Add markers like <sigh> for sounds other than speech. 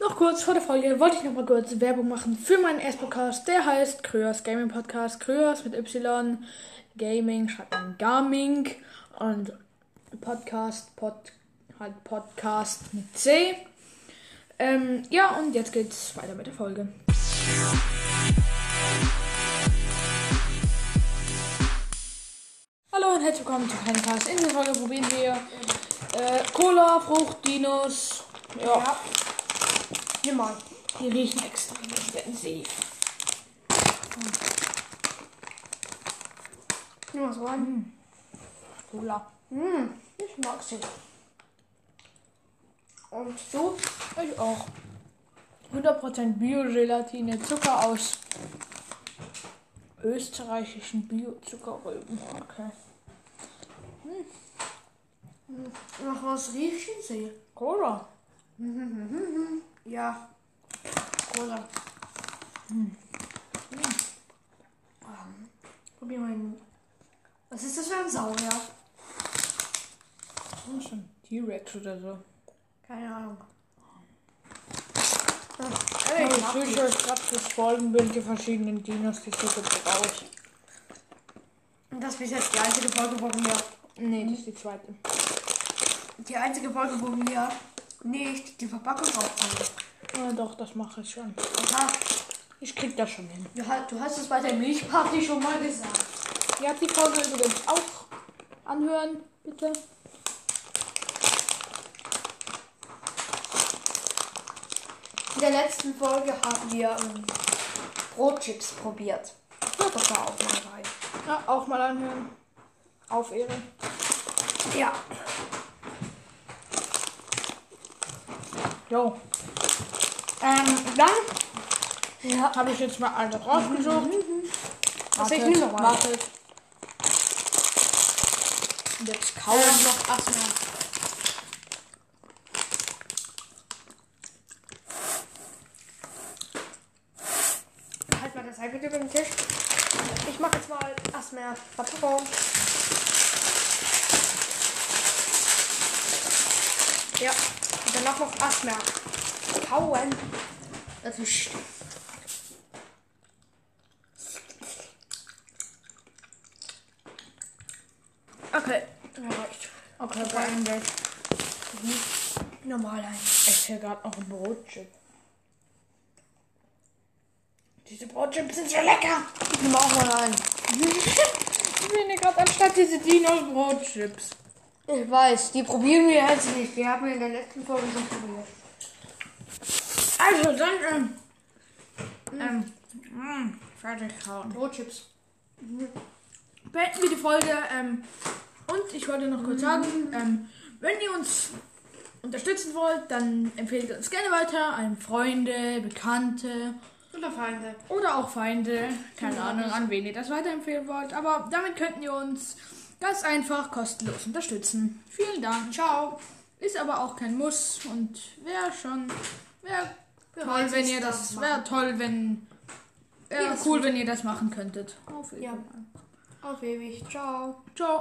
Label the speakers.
Speaker 1: Noch kurz vor der Folge wollte ich noch mal kurz Werbung machen für meinen ersten Podcast. Der heißt Kröers Gaming Podcast. Kröers mit Y. Gaming schreibt man Gaming. Und Podcast, Pod, halt Podcast mit C. Ähm, ja, und jetzt geht's weiter mit der Folge. Hallo und herzlich willkommen zu keinem Cast. In dieser Folge probieren wir äh, Cola, Frucht, Dinos. Ja.
Speaker 2: Ja. Hier mal.
Speaker 1: Die riechen extrem intensiv.
Speaker 2: Nimm mal so rein.
Speaker 1: Cola.
Speaker 2: Mmh. Ich mag sie. Und du?
Speaker 1: Ich auch. 100% Bio-Gelatine, Zucker aus österreichischen Bio-Zuckerrüben. Okay.
Speaker 2: Nach was riechen sie?
Speaker 1: Cola.
Speaker 2: Ja. Cola. Hm. Probier mal. Was ist das für ein Saurier?
Speaker 1: Oh, schon T-Rex oder so.
Speaker 2: Keine Ahnung.
Speaker 1: Hey,
Speaker 2: ich
Speaker 1: ich
Speaker 2: mag
Speaker 1: suche euch gerade das Folgenbild die verschiedenen Dinos, die so gibt aus.
Speaker 2: Und das ist jetzt die einzige Folge, wo wir.
Speaker 1: Nee, das ist die zweite.
Speaker 2: Die einzige Folge, wo wir nicht die Verpackung aufzeigen.
Speaker 1: Ja, doch, das mache ich schon.
Speaker 2: Aha.
Speaker 1: Ich krieg das schon hin.
Speaker 2: Du, hast- du hast es bei der Milchparty schon mal gesagt.
Speaker 1: Ihr habt die Folge übrigens auch anhören, bitte.
Speaker 2: In der letzten Folge haben wir ähm, Brotchips probiert. Hört doch da auch mal rein.
Speaker 1: Ja, auch mal anhören. Auf Ehre.
Speaker 2: Ja.
Speaker 1: Jo. Ähm, dann
Speaker 2: Ja.
Speaker 1: habe ich jetzt mal alle rausgesucht.
Speaker 2: Also ich nehme mal.
Speaker 1: wartet. Und Jetzt kauen.
Speaker 2: Ähm, noch Asthma. Halt mal das iPad über den Tisch. Ich mache jetzt mal Asthma Verpackung. Ja, danach noch Asthma. Kauen. Das ist.
Speaker 1: Okay.
Speaker 2: Reicht.
Speaker 1: Okay, beendet.
Speaker 2: Normal ein.
Speaker 1: Ich esse gerade noch ein Brotchip. Diese Brotchips sind so lecker.
Speaker 2: Ich nehme auch mal ein. <laughs>
Speaker 1: Ich will gerade anstatt diese Dinos Brotchips.
Speaker 2: Ich weiß, die probieren wir jetzt nicht. Die haben wir in der letzten Folge schon probiert.
Speaker 1: Also dann, ähm, ähm, mh, fertig kauen.
Speaker 2: Brotchips.
Speaker 1: beenden wir die Folge. Ähm, und ich wollte noch kurz sagen, ähm, wenn ihr uns unterstützen wollt, dann empfehlt uns gerne weiter an Freunde, Bekannte
Speaker 2: Oder Feinde.
Speaker 1: oder auch Feinde. Keine Ahnung, an wen ihr das weiterempfehlen wollt. Aber damit könnten ihr uns ganz einfach kostenlos unterstützen. Vielen Dank.
Speaker 2: Ciao.
Speaker 1: Ist aber auch kein Muss und wäre schon, wäre toll, wenn ihr
Speaker 2: das
Speaker 1: wäre toll, wenn, wäre
Speaker 2: Ja,
Speaker 1: cool, wenn ihr das machen könntet. Auf
Speaker 2: Ja.
Speaker 1: jeden Fall.
Speaker 2: Auf ewig. Ciao.
Speaker 1: Ciao.